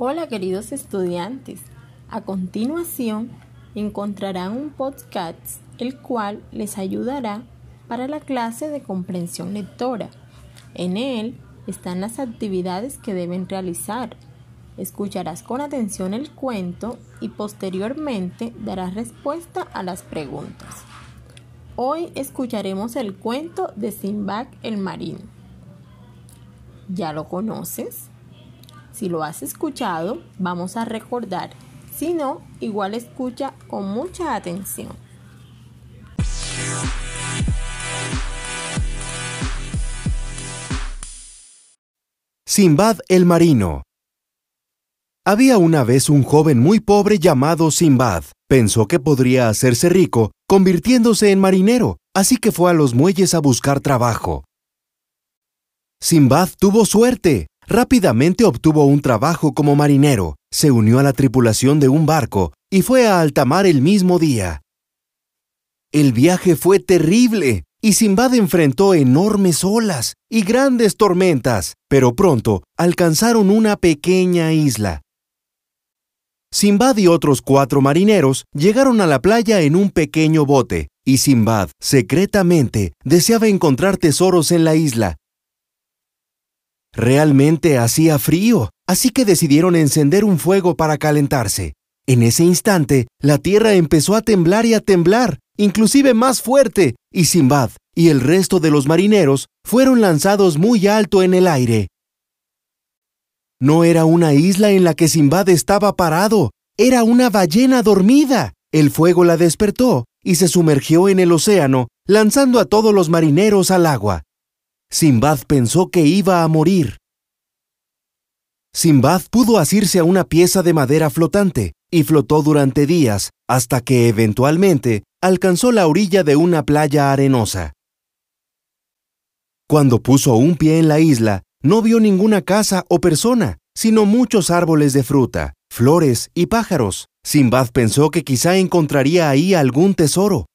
Hola queridos estudiantes, a continuación encontrarán un podcast el cual les ayudará para la clase de comprensión lectora. En él están las actividades que deben realizar. Escucharás con atención el cuento y posteriormente darás respuesta a las preguntas. Hoy escucharemos el cuento de Simbad el Marino. ¿Ya lo conoces? Si lo has escuchado, vamos a recordar. Si no, igual escucha con mucha atención. Simbad el Marino Había una vez un joven muy pobre llamado Simbad. Pensó que podría hacerse rico convirtiéndose en marinero, así que fue a los muelles a buscar trabajo. Simbad tuvo suerte. Rápidamente obtuvo un trabajo como marinero, se unió a la tripulación de un barco y fue a alta mar el mismo día. El viaje fue terrible y Simbad enfrentó enormes olas y grandes tormentas, pero pronto alcanzaron una pequeña isla. Simbad y otros cuatro marineros llegaron a la playa en un pequeño bote, y Simbad secretamente deseaba encontrar tesoros en la isla, Realmente hacía frío, así que decidieron encender un fuego para calentarse. En ese instante, la tierra empezó a temblar y a temblar, inclusive más fuerte, y Simbad y el resto de los marineros fueron lanzados muy alto en el aire. No era una isla en la que Simbad estaba parado, era una ballena dormida. El fuego la despertó y se sumergió en el océano, lanzando a todos los marineros al agua. Simbad pensó que iba a morir. Simbad pudo asirse a una pieza de madera flotante y flotó durante días hasta que eventualmente alcanzó la orilla de una playa arenosa. Cuando puso un pie en la isla, no vio ninguna casa o persona, sino muchos árboles de fruta, flores y pájaros. Simbad pensó que quizá encontraría ahí algún tesoro.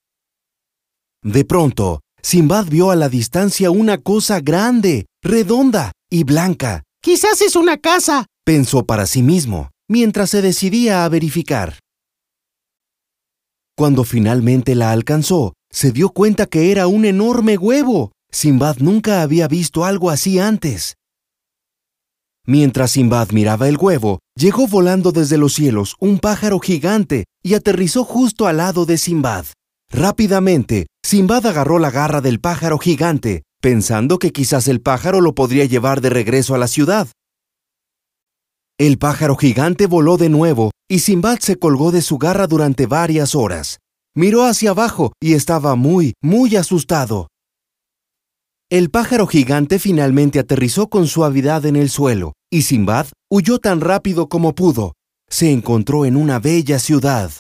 De pronto, Simbad vio a la distancia una cosa grande, redonda y blanca. Quizás es una casa, pensó para sí mismo, mientras se decidía a verificar. Cuando finalmente la alcanzó, se dio cuenta que era un enorme huevo. Simbad nunca había visto algo así antes. Mientras Simbad miraba el huevo, llegó volando desde los cielos un pájaro gigante y aterrizó justo al lado de Simbad. Rápidamente, Simbad agarró la garra del pájaro gigante, pensando que quizás el pájaro lo podría llevar de regreso a la ciudad. El pájaro gigante voló de nuevo y Simbad se colgó de su garra durante varias horas. Miró hacia abajo y estaba muy, muy asustado. El pájaro gigante finalmente aterrizó con suavidad en el suelo y Simbad huyó tan rápido como pudo. Se encontró en una bella ciudad.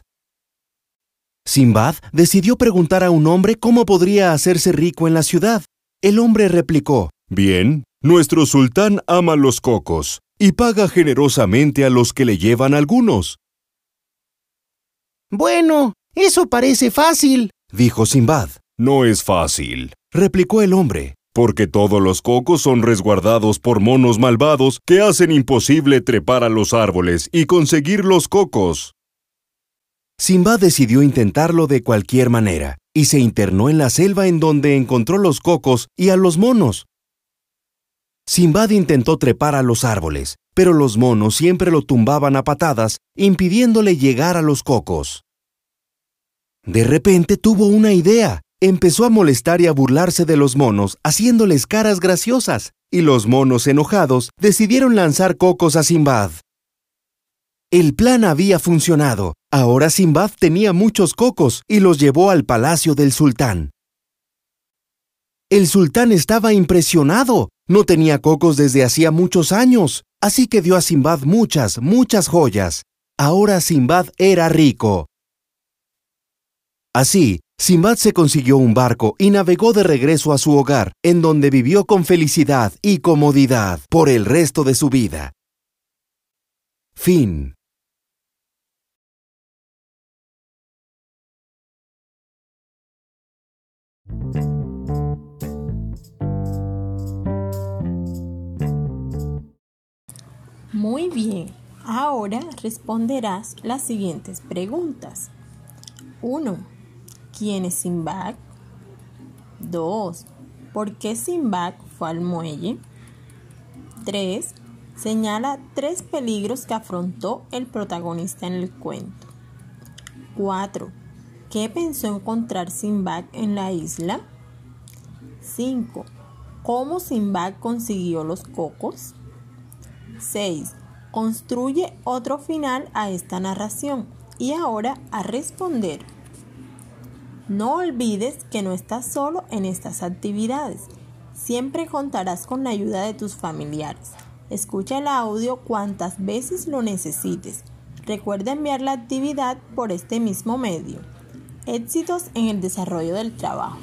Simbad decidió preguntar a un hombre cómo podría hacerse rico en la ciudad. El hombre replicó, Bien, nuestro sultán ama los cocos y paga generosamente a los que le llevan algunos. Bueno, eso parece fácil, dijo Simbad. No es fácil, replicó el hombre, porque todos los cocos son resguardados por monos malvados que hacen imposible trepar a los árboles y conseguir los cocos. Simba decidió intentarlo de cualquier manera y se internó en la selva en donde encontró los cocos y a los monos. Simbad intentó trepar a los árboles, pero los monos siempre lo tumbaban a patadas, impidiéndole llegar a los cocos. De repente tuvo una idea. Empezó a molestar y a burlarse de los monos, haciéndoles caras graciosas, y los monos enojados decidieron lanzar cocos a Simbad. El plan había funcionado. Ahora Simbad tenía muchos cocos y los llevó al palacio del sultán. El sultán estaba impresionado. No tenía cocos desde hacía muchos años, así que dio a Simbad muchas, muchas joyas. Ahora Simbad era rico. Así, Simbad se consiguió un barco y navegó de regreso a su hogar, en donde vivió con felicidad y comodidad por el resto de su vida. Fin. Muy bien, Ahora responderás las siguientes preguntas. 1. ¿Quién es Sinbad? 2. ¿Por qué Sinbad fue al muelle? 3. Señala tres peligros que afrontó el protagonista en el cuento. 4. ¿Qué pensó encontrar Sinbad en la isla? 5. ¿Cómo Sinbad consiguió los cocos? 6. Construye otro final a esta narración. Y ahora a responder. No olvides que no estás solo en estas actividades. Siempre contarás con la ayuda de tus familiares. Escucha el audio cuantas veces lo necesites. Recuerda enviar la actividad por este mismo medio. Éxitos en el desarrollo del trabajo.